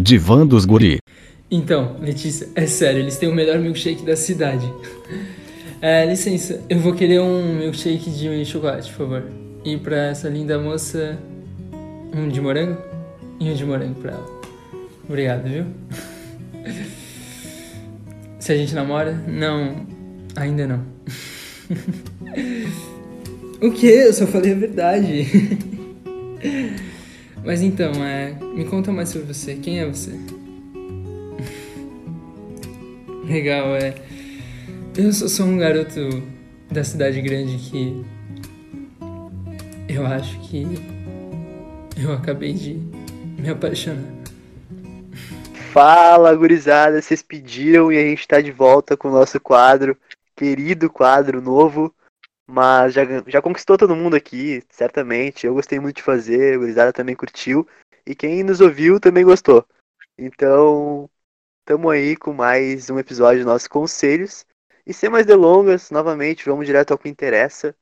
Divã dos Guri. Então, Letícia, é sério, eles têm o melhor milkshake da cidade. É, licença, eu vou querer um milkshake de chocolate, por favor. E pra essa linda moça, um de morango? E um de morango pra ela. Obrigado, viu? Se a gente namora? Não, ainda não. o que? Eu só falei a verdade. Mas então, é, me conta mais sobre você. Quem é você? Legal, é. Eu sou, sou um garoto da cidade grande que. Eu acho que. Eu acabei de me apaixonar. Fala, gurizada, vocês pediram e a gente tá de volta com o nosso quadro, querido quadro novo, mas já, já conquistou todo mundo aqui, certamente. Eu gostei muito de fazer, a gurizada também curtiu, e quem nos ouviu também gostou. Então, tamo aí com mais um episódio dos nossos conselhos. E sem mais delongas, novamente, vamos direto ao que interessa.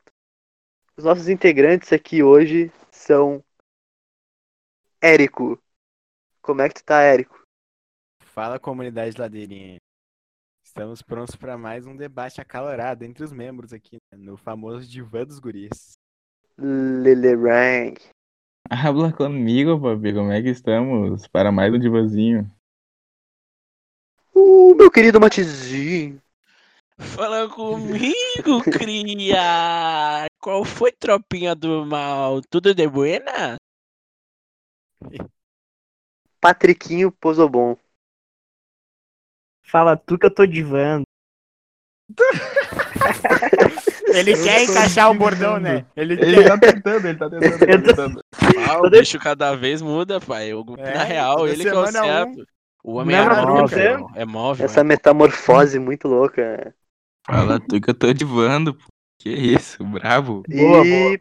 Os nossos integrantes aqui hoje são Érico. Como é que tu tá, Érico? Fala comunidade ladeirinha. Estamos prontos para mais um debate acalorado entre os membros aqui né, no famoso Divã dos Guris. Lele Rank. Habla comigo, papi. Como é que estamos? Para mais um divazinho. Uh, meu querido Matizinho. Fala comigo, cria! Qual foi, tropinha do mal? Tudo de buena? Patriquinho Pozobon. Fala tu que eu tô divando. Ele quer encaixar o bordão, né? Ele Ele quer. tá tentando, ele tá tentando, ele tá tentando. Ah, o bicho cada vez muda, pai. O, É, na real, ele que é o certo. O homem Não, é mas móvel. você- É móvel. Essa metamorfose muito louca. Fala tu que eu tô divando. pô. Que isso, bravo. Boa, e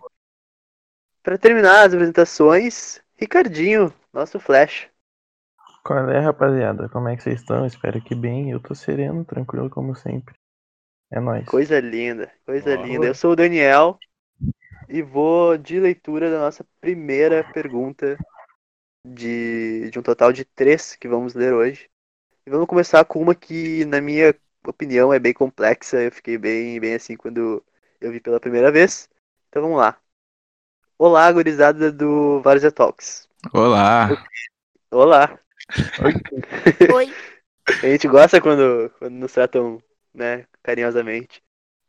pra terminar as apresentações, Ricardinho, nosso Flash. Qual é, rapaziada? Como é que vocês estão? Espero que bem. Eu tô sereno, tranquilo como sempre. É nóis. Coisa linda, coisa linda. Eu sou o Daniel e vou de leitura da nossa primeira pergunta de, de um total de três que vamos ler hoje. E vamos começar com uma que, na minha opinião, é bem complexa. Eu fiquei bem, bem assim quando eu vi pela primeira vez. Então vamos lá. Olá, gurizada do Várzea Talks. Olá. Olá. Oi. A gente gosta quando, quando nos tratam, né, carinhosamente.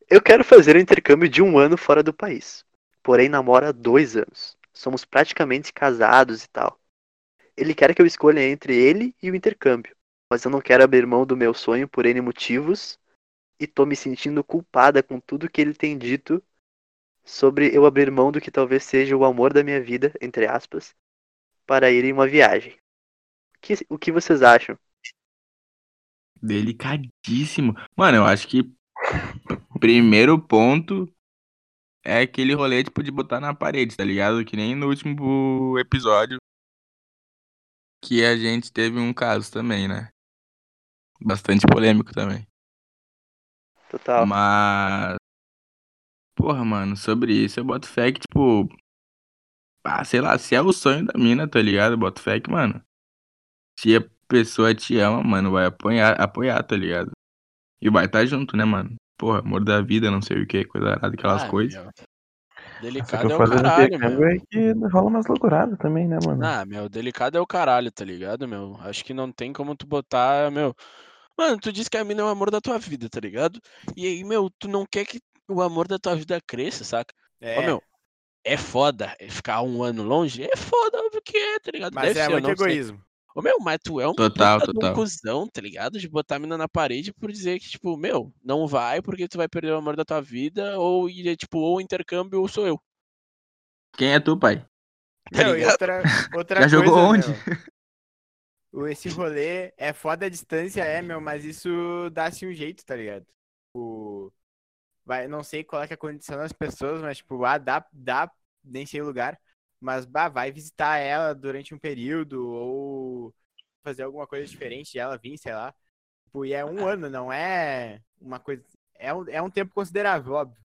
Eu quero fazer o intercâmbio de um ano fora do país. Porém, namoro há dois anos. Somos praticamente casados e tal. Ele quer que eu escolha entre ele e o intercâmbio. Mas eu não quero abrir mão do meu sonho por N motivos. E tô me sentindo culpada com tudo que ele tem dito sobre eu abrir mão do que talvez seja o amor da minha vida, entre aspas, para ir em uma viagem. O que, o que vocês acham? Delicadíssimo. Mano, eu acho que primeiro ponto é aquele rolê, tipo, de botar na parede, tá ligado? Que nem no último episódio que a gente teve um caso também, né? Bastante polêmico também. Total. Mas. Porra, mano, sobre isso eu boto fé que, tipo. Ah, sei lá, se é o sonho da mina, tá ligado? Eu boto fé que, mano. Se a pessoa te ama, mano, vai apoiar, apoiar tá ligado? E vai estar tá junto, né, mano? Porra, amor da vida, não sei o que, coisa arada, aquelas Ah, coisas. meu. Delicado é o caralho, meu. é que rola umas loucuradas também, né, mano? Ah, meu, delicado é o caralho, tá ligado, meu? Acho que não tem como tu botar, meu. Mano, tu diz que a mina é o amor da tua vida, tá ligado? E aí, meu, tu não quer que o amor da tua vida cresça, saca? É, Ó, meu, é foda ficar um ano longe? É foda, óbvio que é, tá ligado? mas Deve é ser, muito não sei. Ô, meu, mas tu é um Total, um total. cuzão, tá ligado? De botar a mina na parede por dizer que, tipo, meu, não vai porque tu vai perder o amor da tua vida, ou, e, tipo, ou o intercâmbio ou sou eu. Quem é tu, pai? Tá e ligado? outra, outra Já jogou coisa, onde? meu, o- esse rolê é foda a distância, é, meu, mas isso dá-se um jeito, tá ligado? O... Vai, não sei qual é, que é a condição das pessoas, mas, tipo, ah, dá, dá, nem sei o lugar, mas, bah, vai visitar ela durante um período, ou fazer alguma coisa diferente de ela vir, sei lá. Tipo, e é um ano, não é uma coisa... É um, é um tempo considerável, óbvio.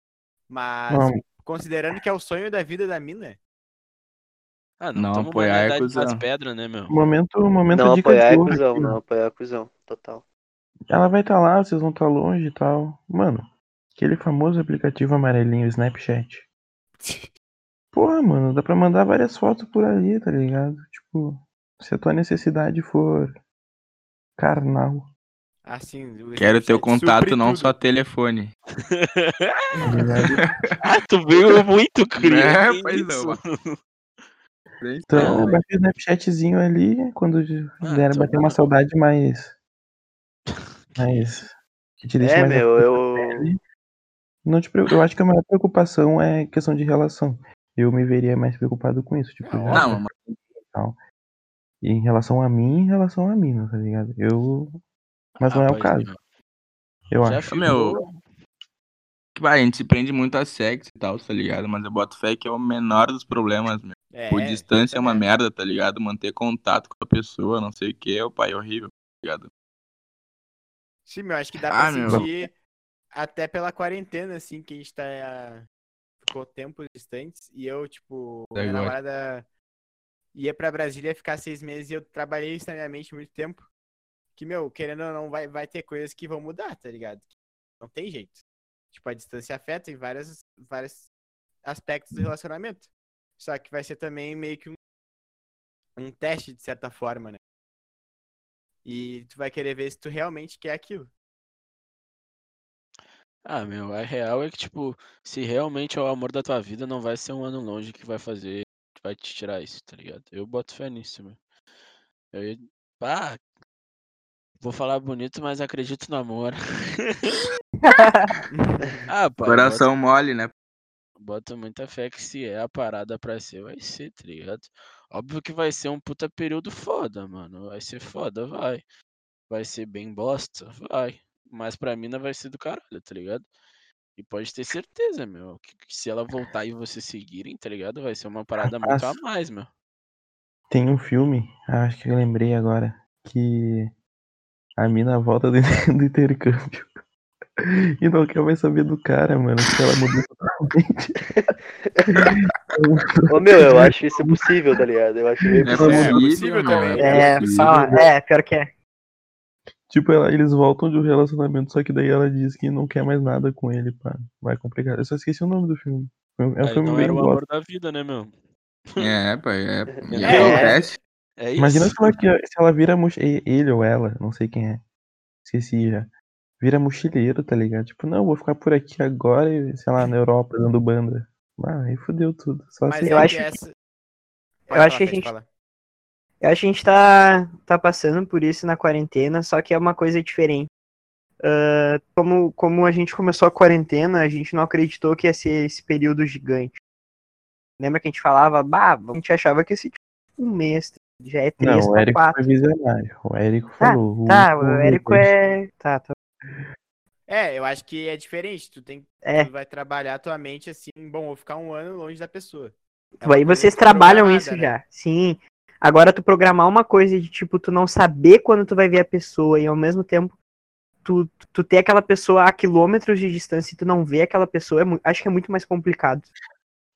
Mas, Não. considerando que é o sonho da vida da mina, Ah, não, Não apoiar é das cuzão. pedras, né, meu? Momento, momento Não dica apoiar de é cuzão, aqui, não apoiar é cuzão, total. Ela vai estar lá, vocês vão estar longe e tal. Mano, aquele famoso aplicativo amarelinho, Snapchat. Porra, mano, dá pra mandar várias fotos por ali, tá ligado? Tipo, se a tua necessidade for carnal, Assim, Quero teu contato, não tudo. só telefone. tá ah, tu veio muito cria. É, que pois não. Então, bate o Snapchatzinho ali, quando Ah, der então bater uma não. saudade mais. Mais. Que te deixa É, mais meu, eu. Não te, preo- eu acho que a maior preocupação é questão de relação. Eu me veria mais preocupado com isso, tipo, Não, Não, mas tal. Em relação a mim, em relação a mim, tá ligado? Eu. Mas não Ah, é o caso, eu Já acho. Meu, vai, a gente se prende muito a sexo e tal, tá ligado? Mas eu boto fé que é o menor dos problemas, meu. É, Por distância é uma merda, tá ligado? Manter contato com a pessoa, não sei o que, o pai é horrível, tá ligado? Sim, meu, acho que dá Ah, pra meu. sentir até pela quarentena, assim, que a gente tá. Ficou tempos distantes. E eu, tipo, Daí minha namorada ia pra Brasília ficar seis meses e eu trabalhei extremamente muito tempo. Que, meu, querendo ou não, vai, vai ter coisas que vão mudar, tá ligado? Não tem jeito. Tipo, a distância afeta em vários, vários aspectos do relacionamento. Só que vai ser também meio que um, um teste, de certa forma, né? E tu vai querer ver se tu realmente quer aquilo. Ah, meu, a real é que, tipo, se realmente é o amor da tua vida, não vai ser um ano longe que vai fazer, que vai te tirar isso, tá ligado? Eu boto fé nisso, meu. Eu ia... Ah, vou falar bonito, mas acredito no amor. ah, pai, Coração mole, né? Bota muita fé que se é a parada pra ser, vai ser, tá ligado? Óbvio que vai ser um puta período foda, mano. Vai ser foda, vai. Vai ser bem bosta, vai. Mas pra mina vai ser do caralho, tá ligado? E pode ter certeza, meu, que, que se ela voltar e vocês seguirem, tá ligado? Vai ser uma parada muito a Rapaz. mais, meu. Tem um filme, acho que eu lembrei agora, que a mina volta do, do intercâmbio e não quer mais saber do cara, mano, que ela mudou totalmente. Ô meu, eu acho isso possível, tá ligado? Eu acho meio É possível. possível, possível também. É, possível. só, é, pior que é. Tipo, ela- eles voltam de um relacionamento, só que daí ela diz que não quer mais nada com ele, pá. Vai complicar. Eu só esqueci o nome do filme. É um Aí filme não bem era o amor da vida, né, meu? É, pai, é. E É. acontece. É isso. Imagina se ela, se ela vira moch... e- ele ou ela, não sei quem é. Esqueci já. Vira mochileiro, tá ligado? Tipo, não, vou ficar por aqui agora e, sei lá, na Europa, dando banda. Ah, aí fudeu tudo. Só Mas assim. eu é acho que- essa... eu acho que a gente- fala. Eu acho que a gente tá, tá passando por isso na quarentena, só que é uma coisa diferente. Ah, como, como a gente começou a quarentena, a gente não acreditou que ia ser esse período gigante. Lembra que a gente falava, bah, a gente achava que ser tipo, um mês, já é três Não, o pra Érico quatro. foi visionário. O Érico falou. Tá, último o Érico é. Tá, tá. É, eu acho que é diferente. Tu tem É. tu vai trabalhar a tua mente assim, bom, vou ficar um ano longe da pessoa. É Aí vocês trabalham isso né? já. Sim. Agora tu programar uma coisa de tipo, tu não saber quando tu vai ver a pessoa e ao mesmo tempo tu, tu ter aquela pessoa a quilômetros de distância e tu não ver aquela pessoa, é acho que é muito mais complicado.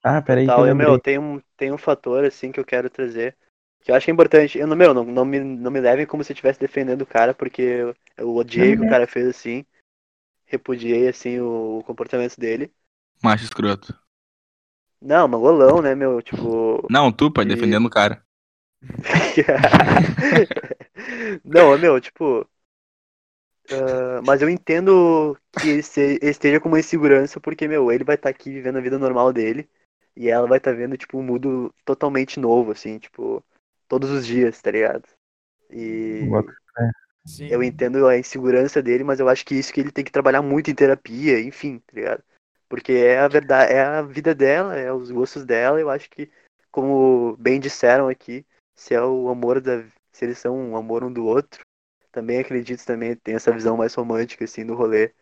Ah, peraí, que eu Tal, eu, meu, tem um, tem um fator assim que eu quero trazer. Que eu acho que é importante. Eu, não- meu, não, não, me, não me levem como se eu estivesse defendendo o cara, porque eu, eu odiei o que o cara fez assim. Repudiei assim o, o comportamento dele. Macho escroto. Não, mangolão, né, meu? Tipo. Não, tu, pai, E- defendendo o cara. não, meu, tipo. ah, mas eu entendo que ele esteja com uma insegurança, porque, meu, ele vai estar aqui vivendo a vida normal dele. E ela vai estar vendo, tipo, um mundo totalmente novo, assim, tipo, todos os dias, tá ligado? E Sim. eu entendo a insegurança dele, mas eu acho que isso que ele tem que trabalhar muito em terapia, enfim, tá ligado? Porque é a verdade, é a vida dela, é os gostos dela, eu acho que, como bem disseram aqui, se é o amor da. Se eles são um amor um do outro, também acredito também, tem essa visão mais romântica, assim, do rolê.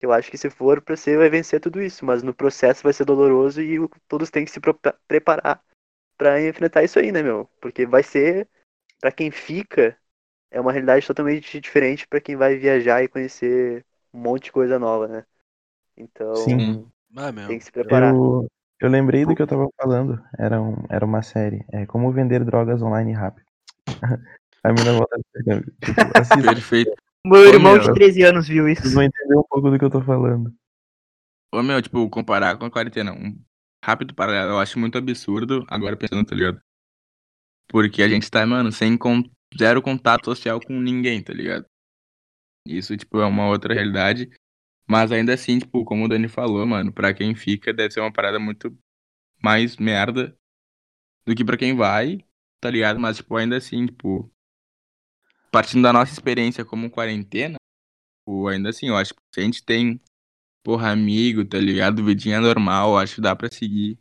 Eu acho que se for pra ser, vai vencer tudo isso, mas no processo vai ser doloroso e todos têm que se preparar pra enfrentar isso aí, né, meu? Porque vai ser, pra quem fica, é uma realidade totalmente diferente pra quem vai viajar e conhecer um monte de coisa nova, né? Então, Sim. Ah, meu. tem que se preparar. Eu, Eu lembrei do que eu tava falando. Era, um, era uma série. É como vender drogas online rápido. A mina volta. Tipo, assista, Perfeito. Meu irmão meu. de 13 anos viu isso. vocês vão entender um pouco do que eu tô falando. Ô, meu, tipo, comparar com a quarentena, um rápido paralelo, eu acho muito absurdo, agora pensando, tá ligado? Porque a gente tá, mano, sem con- zero contato social com ninguém, tá ligado? Isso, tipo, é uma outra realidade. Mas ainda assim, tipo, como o Dani falou, mano, pra quem fica deve ser uma parada muito mais merda do que pra quem vai, tá ligado? Mas, tipo, ainda assim, tipo, partindo da nossa experiência como quarentena, tipo, ainda assim, eu acho que se a gente tem porra, amigo, tá ligado? Vidinha normal, acho que dá pra seguir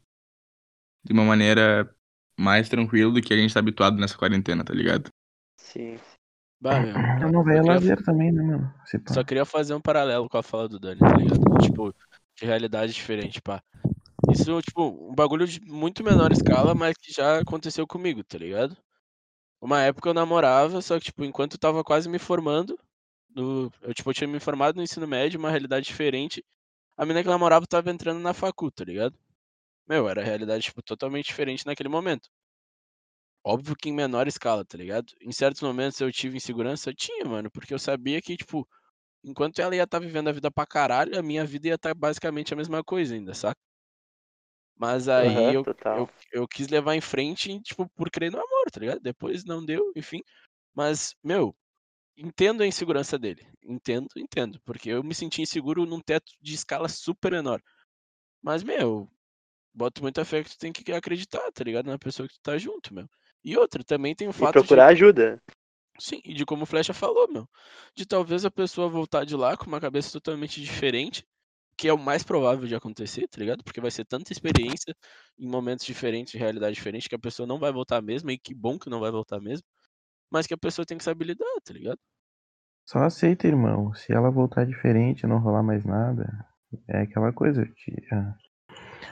de uma maneira mais tranquila do que a gente tá habituado nessa quarentena, tá ligado? Sim. Bah, meu. A novela é lazer também, né, mano? Só queria fazer um paralelo com a fala do Dani, tá ligado? Tipo, de realidade diferente, pá. Isso, tipo, um bagulho de muito menor escala, mas que já aconteceu comigo, tá ligado? Uma época eu namorava, só que, tipo, enquanto eu tava quase me formando, no... eu, tipo, eu tinha me formado no ensino médio, uma realidade diferente. A menina que eu namorava tava entrando na facu, tá ligado? Meu, era realidade, tipo, totalmente diferente naquele momento. Óbvio que em menor escala, tá ligado? Em certos momentos eu tive insegurança, eu tinha, mano, porque eu sabia que, tipo, enquanto ela ia estar vivendo a vida pra caralho, a minha vida ia estar basicamente a mesma coisa ainda, saca? Mas aí Aham, eu, eu, eu quis levar em frente, tipo, por crer no amor, tá ligado? Depois não deu, enfim. Mas, meu, entendo a insegurança dele. Entendo, entendo. Porque eu me senti inseguro num teto de escala super menor. Mas, meu, boto muita fé que tu tem que acreditar, tá ligado? Na pessoa que tu tá junto, meu. E outra, também tem o E fato procurar de. ajuda. Sim, e de como o Flecha falou, meu. De talvez a pessoa voltar de lá com uma cabeça totalmente diferente, que é o mais provável de acontecer, tá ligado? Porque vai ser tanta experiência em momentos diferentes, de realidade diferente, que a pessoa não vai voltar mesmo, e que bom que não vai voltar mesmo. Mas que a pessoa tem que saber lidar, tá ligado? Só aceita, irmão. Se ela voltar diferente, não rolar mais nada, é aquela coisa. de- ah,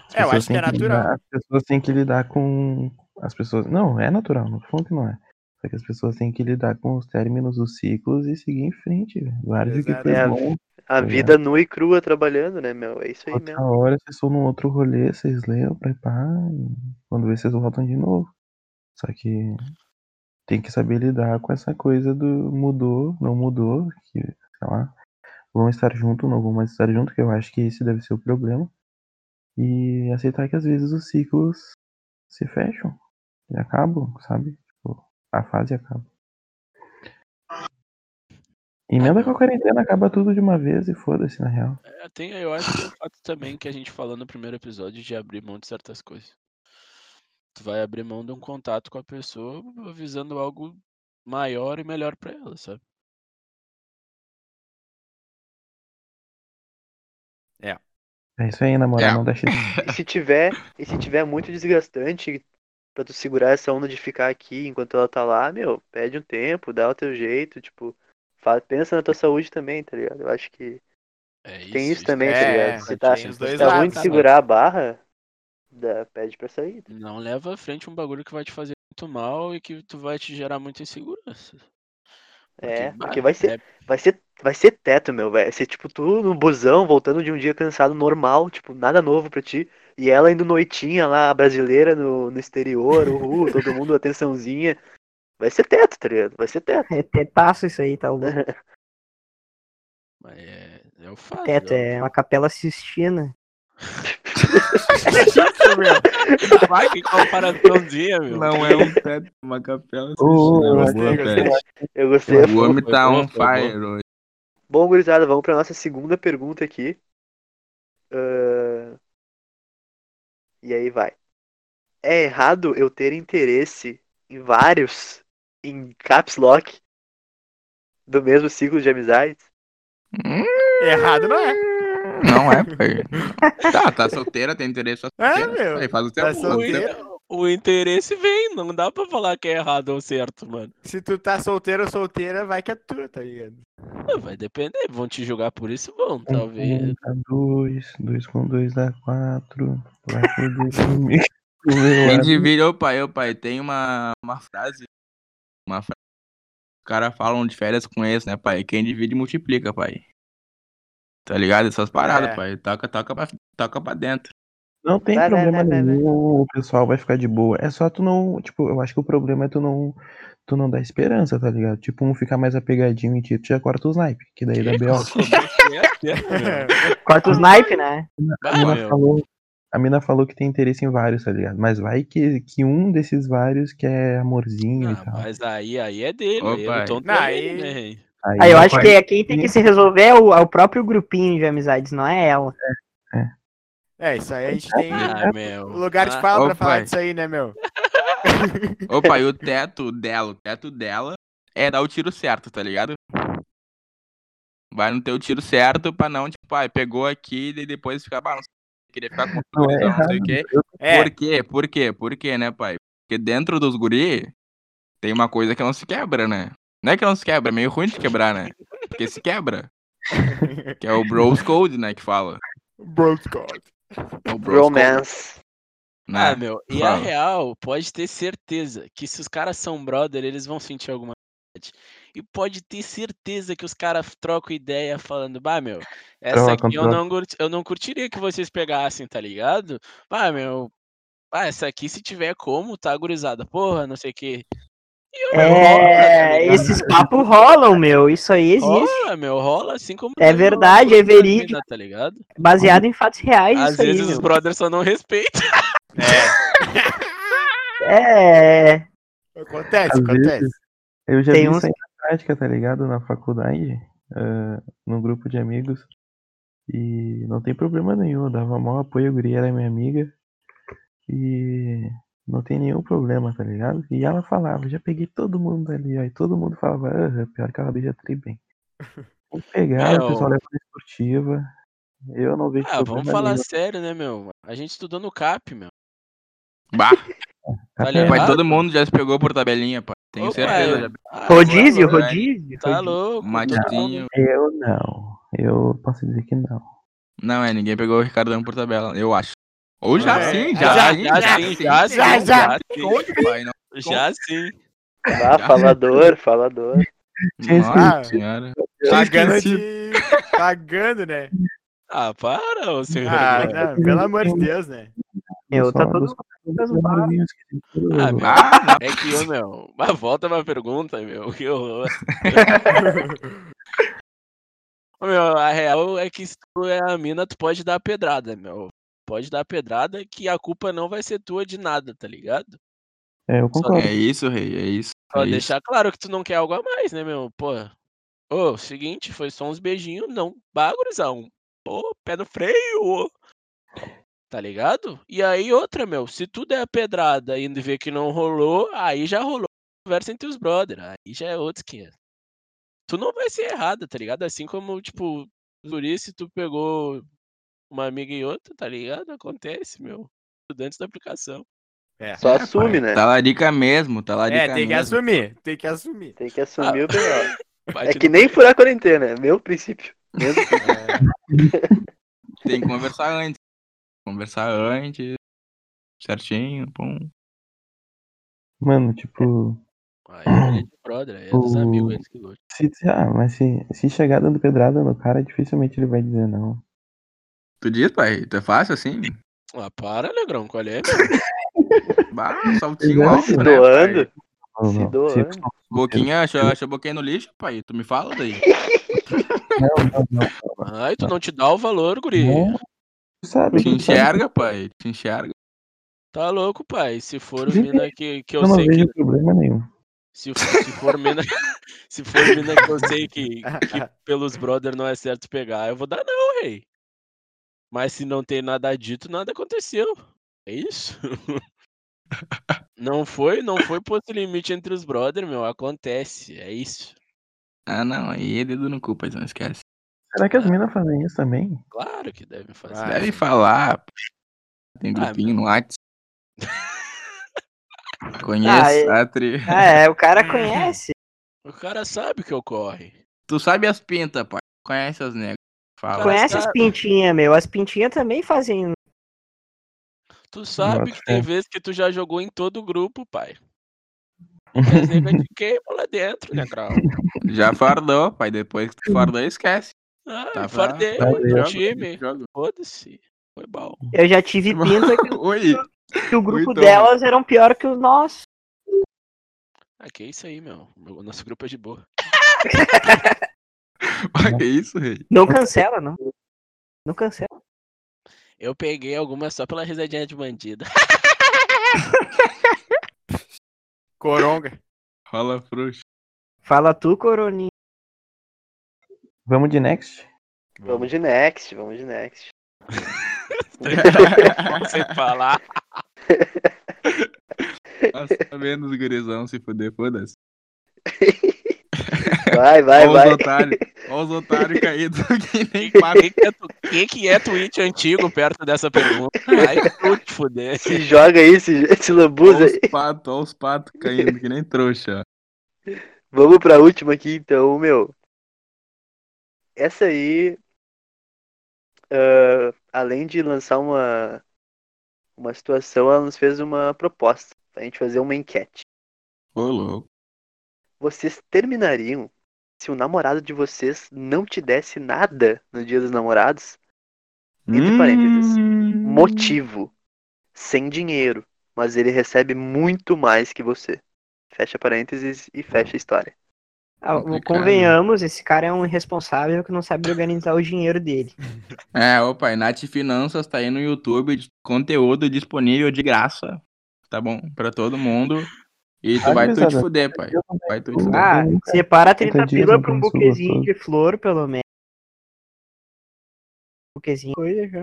as É, eu acho que é natural. lidar- as pessoas têm que lidar com. As pessoas. Não, é natural, não tô falando que não é. Só que as pessoas têm que lidar com os términos dos ciclos e seguir em frente. velho. O que foi É a- bom. A Tá vida nua e crua trabalhando, né, meu? É isso aí Outra mesmo. hora vocês estão num outro rolê, vocês pá, e quando vê vocês voltam de novo. Só que tem que saber lidar com essa coisa do mudou, não mudou, que, sei lá, vão estar junto, não vão mais estar junto, que eu acho que esse deve ser o problema. E aceitar que às vezes os ciclos se fecham e acabam, sabe? Tipo, a fase acaba. Emenda com a quarentena, acaba tudo de uma vez e foda-se, na real. É, tem, eu acho que é o fato também que a gente falou no primeiro episódio de abrir mão de certas coisas. Tu vai abrir mão de um contato com a pessoa visando algo maior e melhor pra ela, sabe? É isso aí, namorar É. não dá. E se tiver, e se tiver muito desgastante pra tu segurar essa onda de ficar aqui enquanto ela tá lá, meu, pede um tempo, dá o teu jeito, tipo, pensa na tua saúde também, tá ligado? Eu acho que É isso. tem isso também, tá É, ligado? Se tá, se tá ruim de né? segurar a barra, dá, pede pra sair. Não leva à frente um bagulho que vai te fazer muito mal e que tu vai te gerar muita insegurança. É, porque vai ser, é- vai ser, vai ser teto, meu, vai ser tipo tu no busão, voltando de um dia cansado normal, tipo, nada novo pra ti, e ela indo noitinha lá, a brasileira no, no exterior, uhul, todo mundo atençãozinha, vai ser teto, tá ligado? Vai ser teto. É tetaço isso aí, tá louco. Mas é, é o fato. Teto é é uma capela sistina. Isso, meu. Vai que comparaçãozinha, meu. Não é um teto, uma capela. É uma gostei, gostei. Eu gostei. O homem tá on fire hoje. Bom, gurizada, vamos pra nossa segunda pergunta aqui. Ahn, E aí vai. É errado eu ter interesse em vários, em caps lock, do mesmo ciclo de amizades? Errado não é. Não é, pai. Tá, tá solteira, tem interesse só É, meu. Aí faz o teu Tá faz o teu- solteira. O interesse vem, não dá pra falar que é errado ou certo, mano. Se tu tá solteiro ou solteira, vai que é tua, tá ligado? Ah, Vai depender, vão te julgar por isso, vão, Um talvez. um dá dois, dois com dois dá quatro. Vai foder comigo. Divide, ô pai, ô pai, tem uma, uma frase. Uma frase. Os caras falam de férias com esse, né, pai? Quem divide multiplica, pai. Tá ligado? Essas paradas, É. pai. Toca, toca pra, toca pra dentro. Não tem Vai, problema vai, vai, vai. nenhum, o pessoal vai ficar de boa. É só tu não, tipo, eu acho que o problema é tu não, tu não dar esperança, tá ligado? Tipo, um ficar mais apegadinho em ti, tu já corta o snipe, que daí dá B.O. Corta o snipe, né? A mina falou, a mina falou que tem interesse em vários, tá ligado? Mas vai que, que um desses vários quer amorzinho e Ah, tal. mas aí, aí é dele, Ô, aí é tonto é aí- ele, né, rei? Aí eu acho que é quem tem que se resolver é o, é o próprio grupinho de amizades, não é ela. É, isso aí a gente tem Ah, meu. lugar de Ah, fala Ô, pra falar pai. disso aí, né, meu? Opa, e o teto dela, o teto dela é dar o tiro certo, tá ligado? Vai no teu tiro certo pra não, tipo, ai, pegou aqui e depois ficar, bah, não sei, queria ficar com Não é não sei o quê. É, Por quê? Por quê? Por quê, né, pai? Porque dentro dos guri tem uma coisa que não se quebra, né? Não é que não se quebra, é meio ruim de quebrar, né? Porque se quebra. Que é o Bros Code, né, que fala. Bro Scott. É o Bros Code, Romance. né? Ah, meu, e a Fala. real, pode ter certeza que se os caras são brother, eles vão sentir alguma coisa. E pode ter certeza que os caras trocam ideia falando, bah, meu, essa Trocam, aqui eu não, curti- eu não curtiria que vocês pegassem, tá ligado? Bah, meu, ah, essa aqui se tiver como, tá gurizada, porra, não sei o quê. Rola, tá É, esses papos rolam, meu. Isso aí existe. Rola, meu, rola assim como. É verdade, é verídico. Tá ligado? Baseado em fatos reais, Às isso aí, vezes os meu. brothers só não respeitam. É. Acontece, Às acontece. vezes, eu já Tem vi uns- isso aí na prática, tá ligado? Na faculdade, ah, num grupo de amigos. E não tem problema nenhum, eu dava maior apoio, a guria era minha amiga. E não tem nenhum problema, tá ligado? E ela falava, já peguei todo mundo ali, ó. E todo mundo falava, ah, pior que ela beija tri bem. Que pegar, É, o pessoal leva na esportiva. Eu não vejo Ah, vamos falar nenhum. sério, né, meu? A gente estudou no CAP, meu. Bah, Tá ligado? mas todo mundo já se pegou por tabelinha, pai. Tenho Ô, certeza. já. ah, Rodízio, tá louco, rodízio. Tá rodízio. louco. Matinho. Eu não. Eu posso dizer que não. Não, é, ninguém pegou o Ricardão por tabela, eu acho. Ou já É, sim, já, já, já, sim, já sim, já, sim, já, já. Já sim. Ah, falador, falador. Nossa esquecido. senhora. Pagando esquecido. de... Pagando, né? Ah, para, ô senhor. Ah, não, pelo amor de Deus, né? Meu, tá todo mundo tudo. Ah, meu. Ah. É que, ô, meu, mas volta pra pergunta, meu. Que horror. Ô, meu, a real é que se tu é a mina, tu pode dar a pedrada, meu. Pode dar pedrada que a culpa não vai ser tua de nada, tá ligado? É, eu concordo. É isso, rei, é isso. Só é isso. deixar claro que tu não quer algo a mais, né, meu? Pô. Ô, seguinte, foi só uns beijinhos, não. Bagurizão. Pô, pé no freio. ô. Tá ligado? E aí, outra, meu, se tu der a pedrada e ver que não rolou, aí já rolou a conversa entre os brothers. Aí já é outro que Tu não vai ser errada, tá ligado? Assim como, tipo, por isso tu pegou uma amiga e outra, tá ligado? Acontece, meu. Estudantes da aplicação. É, Só É, assume, né? Talarica mesmo, talarica é tem que mesmo. assumir, tem que assumir. Tem que assumir o B.O. Bate É que nem furar a quarentena, é meu princípio. Mesmo Tem que conversar antes. Conversar antes, certinho, pum. Mano, tipo, Aí é de brother, é dos O- amigos eles que gostam. se, ah, mas se, se chegar dando pedrada no cara, dificilmente ele vai dizer não. Tu diz, pai? Tu é fácil assim? Ah, para, Negrão, qual é? Bah, saltinho alto, se né, doando. Não, Se doando. Boquinha, achou, achou boquinha no lixo, pai? Tu me fala daí. não, não, não. Ai, tu não te dá o valor, guri. Não. Tu sabe, Te enxerga, pai? Te enxerga. Tá louco, pai. Se for mina que, que eu não sei que. problema nenhum. Se, se for mina. se for mina que eu sei que, que pelos brother não é certo pegar, eu vou dar não, rei. Mas se não tem nada dito, nada aconteceu. É isso? Não foi, não foi posto limite entre os brother, meu. Acontece. É isso. Ah, não, aí é dedo no cu, pai, não esquece. Será que as minas fazem isso também? Claro que devem fazer. Ah, Deve falar. Tem Ah, grupinho no Whats. Conheço, Ah, a tri... Ah, é, o cara conhece. O cara sabe o que ocorre. Tu sabe as pintas, pai. Conhece as negras. Fala. Conhece- Conhece as pintinhas, meu. As pintinhas também fazem. Tu sabe Bota que tem vezes que tu já jogou em todo o grupo, pai. As negas te queimam lá dentro, né, Grau? Já fardou, pai. Depois que tu fardou, esquece. Ah, Tá fardei pra- tá joga, time. Foda-se. Foi bom. Eu já tive pinta que, Oi. que o grupo Muito delas eram pior que o nosso. Ah, que isso aí, meu. O nosso grupo é de boa. Olha que isso, rei. Não cancela, não. Não cancela. Eu peguei algumas só pela risadinha de bandida. Coronga. Rola frouxo. Fala tu, Coroninha. Vamos de next? Vamos de next, vamos de next. Sem falar. Nossa, tá vendo os gurizão se fuder, foda-se. Vai, vai, Olha os vai. otários. Olha os otários caídos que nem O papo. que, que, é que que é tweet antigo perto dessa pergunta? Ai, te fuder. Se joga aí, se, se lambuza Olha aí. os patos, olha os patos caindo que nem trouxa. Vamos pra última aqui, então, meu. Essa aí, ah, além de lançar uma, uma situação, ela nos fez uma proposta pra gente fazer uma enquete. Ô, louco. Vocês terminariam se o namorado de vocês não te desse nada no dia dos namorados? Entre parênteses. Hum. Motivo. Sem dinheiro. Mas ele recebe muito mais que você. Fecha parênteses e fecha a história. Ah, convenhamos, esse cara é um irresponsável que não sabe organizar o dinheiro dele. É, opa, Nath Finanças tá aí no YouTube, de- conteúdo disponível de graça. Tá bom? Pra todo mundo. E tu vai tu te fuder, pai. Não Vai tu te fuder. Ah, separa 30 30 dias pila não pra um buquezinho de flor, pelo menos. Buquezinho, coisa já.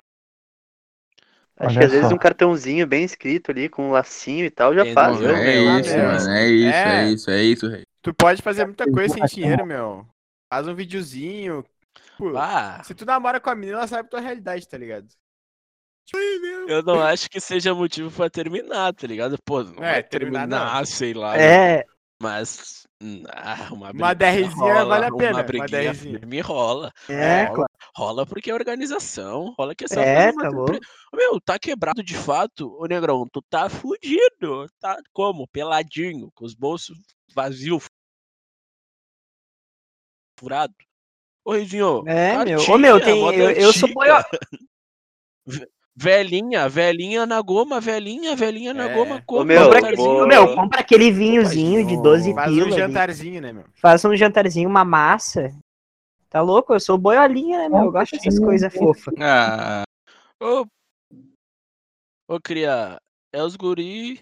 Acho Olha que às vezes só. um cartãozinho bem escrito ali, com um lacinho e tal, já Entendeu? faz. Né? É meu, isso, meu. mano. É isso, é É. isso, é isso, rei. Tu pode fazer muita coisa sem dinheiro, meu. Faz um videozinho. Pô, Ah, se tu namora com a menina, ela sabe tua realidade, tá ligado? Eu não acho que seja motivo pra terminar, tá ligado? Pô, não É, vai terminar terminar, não. sei lá. né? É, Mas. hum, Ah, uma Uma DRzinha rola, vale a pena, Uma uma briguinha DRzinha. firme rola. é, rola. claro. Rola porque é organização. Rola que essa É, coisa tá mata- louco. Meu, tá quebrado de fato, ô Negrão, tu tá fudido. Tá como? Peladinho, com os bolsos vazios. Furado. Ô, Rizinho. É, meu. Ô, meu, tem- eu- eu sou antiga. Velhinha, velhinha na goma, velhinha, velhinha na É. goma. Compra meu, um Compra meu, compra aquele vinhozinho de 12 Faz um pila. ali. jantarzinho, né, meu? Faz um jantarzinho, uma massa. Tá louco? Eu sou boiolinha, né, meu? Eu gosto dessas coisas fofas. Ah, Ô, ô, cria, é os guri,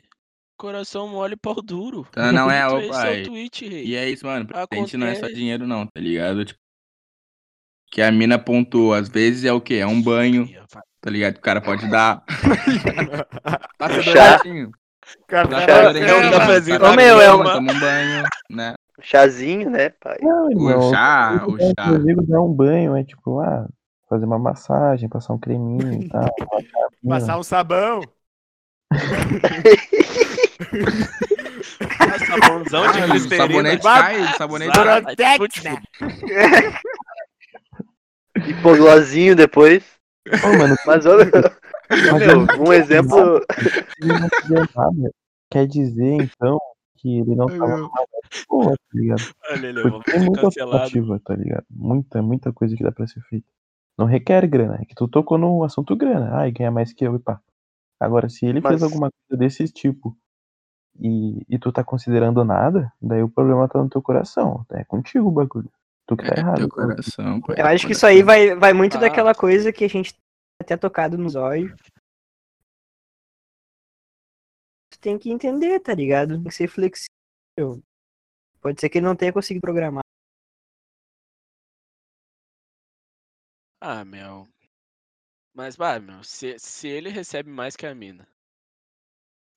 coração mole, pau duro. tá, não é, ô é pai. o tweet, rei. E é isso, mano. Presente não é só Acontece. dinheiro, não, tá ligado? Tipo, que a mina pontua, às vezes é o quê? É um banho. Tá ligado? O cara pode dar. Passa Chá. dois Cara, É um cafezinho Tá meu, é uma- Toma um banho, né? Chazinho, né, pai? Não, irmão. O chá, o chá. Inclusive, dar um banho é tipo, ah, fazer uma massagem, passar um creminho e tal. Passar um sabão. Ah, Sabãozão de Ah, o glicerina. sabonete cai, o sabonete cai. Né? Hipoglossinho depois. Mano, Mas, ô, meu, um exemplo. nada, quer dizer, então, que ele não tava boa, tá ligado? Olha, ele, Porque ser muita alternativa, tá ligado? Muita, muita coisa que dá pra ser feita. Não requer grana, é que tu tocou no assunto grana. Ai, ganha mais que eu e pá. Agora, se ele fez Mas- alguma coisa desse tipo e, e tu tá considerando nada, daí o problema tá no teu coração. É contigo o bagulho. Tu que tá É, errado. teu coração, pai. Eu acho que isso aí vai, vai muito Ah. daquela coisa que a gente até tocado nos olhos. Tu tem que entender, tá ligado? Tem que ser flexível. Pode ser que ele não tenha conseguido programar. Ah, meu. Mas, vai, meu, se, se ele recebe mais que a mina.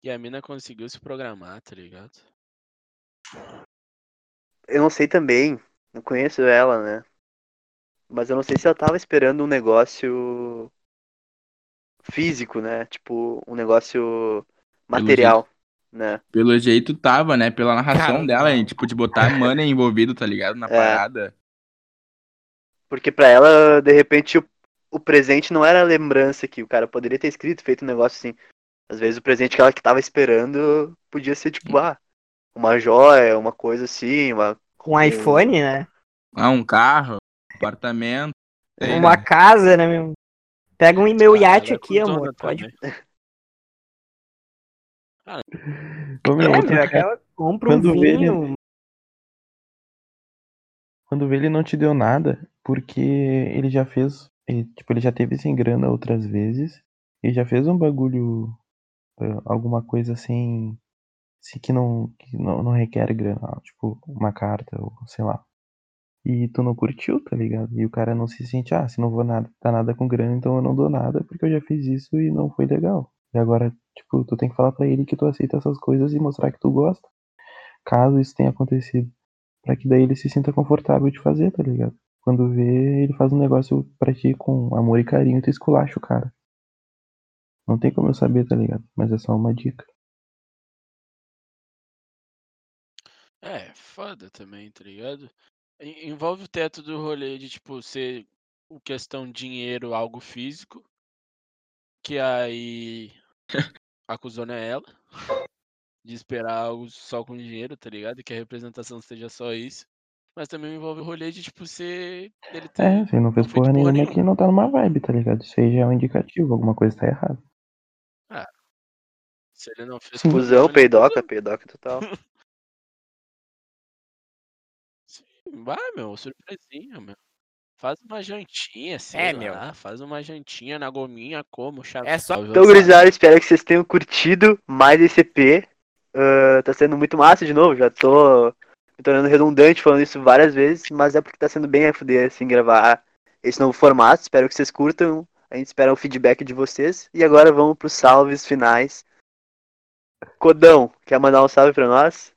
E a mina conseguiu se programar, tá ligado? Eu não sei também. Não conheço ela, né? Mas eu não sei se ela tava esperando um negócio físico, né? Tipo, um negócio material, né? Pelo jeito tava, né? Pela narração Cara, dela, hein? tipo, de botar money envolvido, tá ligado? Na É. parada. Porque pra ela, de repente, o, o presente não era a lembrança que o cara poderia ter escrito, feito um negócio assim. Às vezes o presente que ela que tava esperando podia ser tipo, ah, uma joia, uma coisa assim, uma. Com iPhone, né? Ah, um carro, apartamento. sei, Uma né? casa, né, meu? Pega um e-mail Cara, iate é aqui, amor. Pode. Ô, meu, É, meu, cara, aquela, compra um quando vê, vinho. quando vê ele não te deu nada, porque ele já fez, ele, tipo, ele já teve sem grana outras vezes, e já fez um bagulho, ah, alguma coisa assim, assim que não, que não, não requer grana, tipo, uma carta, ou sei lá. E tu não curtiu, tá ligado? E o cara não se sente, ah, se não vou nada, dar nada com grana, então eu não dou nada, porque eu já fiz isso e não foi legal. E agora, tipo, tu tem que falar pra ele que tu aceita essas coisas e mostrar que tu gosta. Caso isso tenha acontecido. Pra que daí ele se sinta confortável de fazer, tá ligado? Quando vê, ele faz um negócio pra ti com amor e carinho tu esculacha o cara. Não tem como eu saber, tá ligado? Mas é só uma dica. Foda também, tá ligado? En- Envolve o teto do rolê de, tipo, ser o questão dinheiro, algo físico. Que aí a cuzona é ela. De esperar algo só com dinheiro, tá ligado? Que a representação seja só isso. Mas também envolve o rolê de, tipo, ser. Ele ter É, ele não fez porra porra nenhuma, é nenhuma. que não tá numa vibe, tá ligado? Isso aí já é um indicativo, alguma coisa tá errada. Se ele não fez nenhuma, ele- peidoca, peidoca total. vai, meu, surpresinha, meu. Faz uma jantinha, sei É, lá. meu. Faz uma jantinha na gominha, como, chave. É só- Então, gurizada, espero que vocês tenham curtido mais esse EP. Ah, tá sendo muito massa de novo, já tô me tornando redundante falando isso várias vezes, mas é porque tá sendo bem FD, assim, gravar esse novo formato. Espero que vocês curtam. A gente espera o feedback de vocês. E agora vamos pros salves finais. Codão, quer mandar um salve pra nós?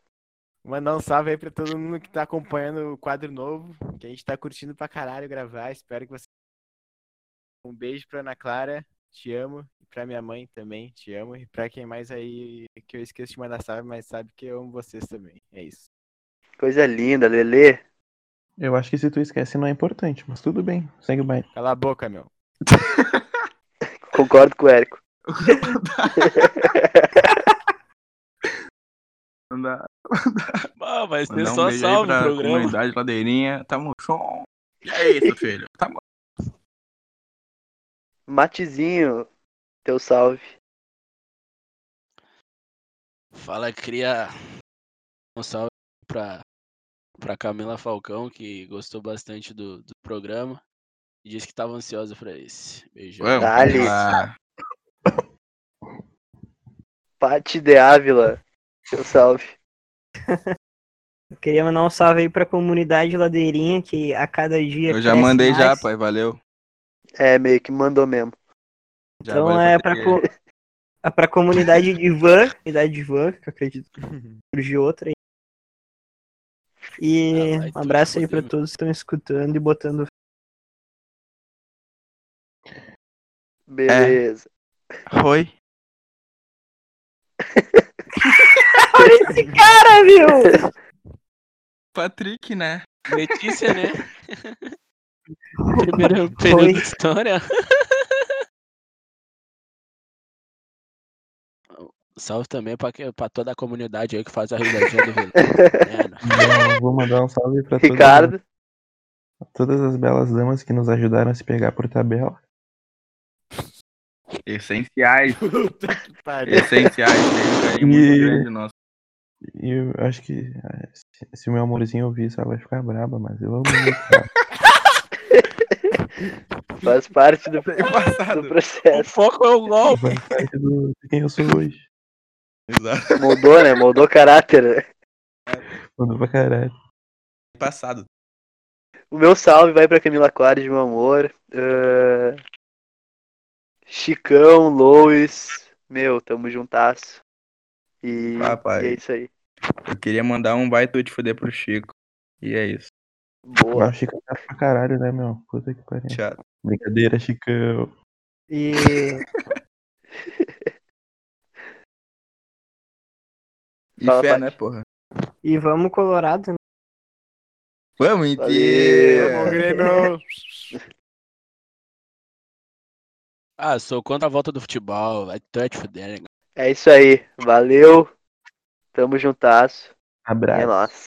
Mandar um salve aí pra todo mundo que tá acompanhando o quadro novo, que a gente tá curtindo pra caralho gravar. Espero que você. Um beijo pra Ana Clara, te amo. E pra minha mãe também, te amo. E pra quem mais aí que eu esqueço de mandar salve, mas sabe que eu amo vocês também. É isso. Coisa linda, Lelê. Eu acho que se tu esquece não é importante, mas tudo bem, segue o baile. Cala a boca, meu. Concordo com o Érico. Mandar, Ah, vai ser mandar um só beijo aí salve no pra programa. comunidade ladeirinha. Tamo. E é isso, filho. Tamo Matezinho, teu salve. Fala, cria. Um salve pra, pra Camila Falcão, que gostou bastante do, do programa. E disse que tava ansiosa pra esse. Beijão. Vamos lá. Pati de Ávila, teu salve. Eu queria mandar um salve aí pra comunidade ladeirinha, que a cada dia. Eu já mandei já, mais. pai. Valeu. É, meio que mandou mesmo. Já Então é pra, co- é pra comunidade de van, idade de van, que eu acredito que surgiu outra aí. E Ah, vai um abraço aí meu. todos que estão escutando e botando. Beleza. que- Oi. Olha esse cara, viu? Patrick, né? Letícia, né? Primeiro período de história. Salve também pra, que- pra toda a comunidade aí que faz a risadinha do. Então, vou mandar um salve pra todas, Ricardo, todas as belas damas que nos ajudaram a se pegar por tabela. Essenciais. Essenciais. Tem um carinho muito E- grande nosso. E eu acho que eh, se, se o meu amorzinho ouvir isso, ela vai ficar braba, mas eu amo muito faz parte do, do O processo. foco é o golpe. Faz parte do, de quem eu sou hoje. Exato. Moldou, né? Moldou caráter. Mandou pra caralho. Passado. O meu salve vai pra Camila Clares, meu amor. Ah, Chicão, Lois. Meu, tamo juntasso. E, Papai. e é isso aí. Eu queria mandar um vai tu te fuder pro Chico. E é isso. Boa. O Chico tá pra caralho, né, meu? Puta que pariu. Chato. Brincadeira, Chicão. E E Fala, fé, né, porra? E vamos, Colorado. né? Vamos, inteiro. Vamos, Grêmio. Ah, sou contra a volta do futebol. Vai tu te fuder, né? É isso aí. Valeu. Tamo juntasso. É Abraço. nóis.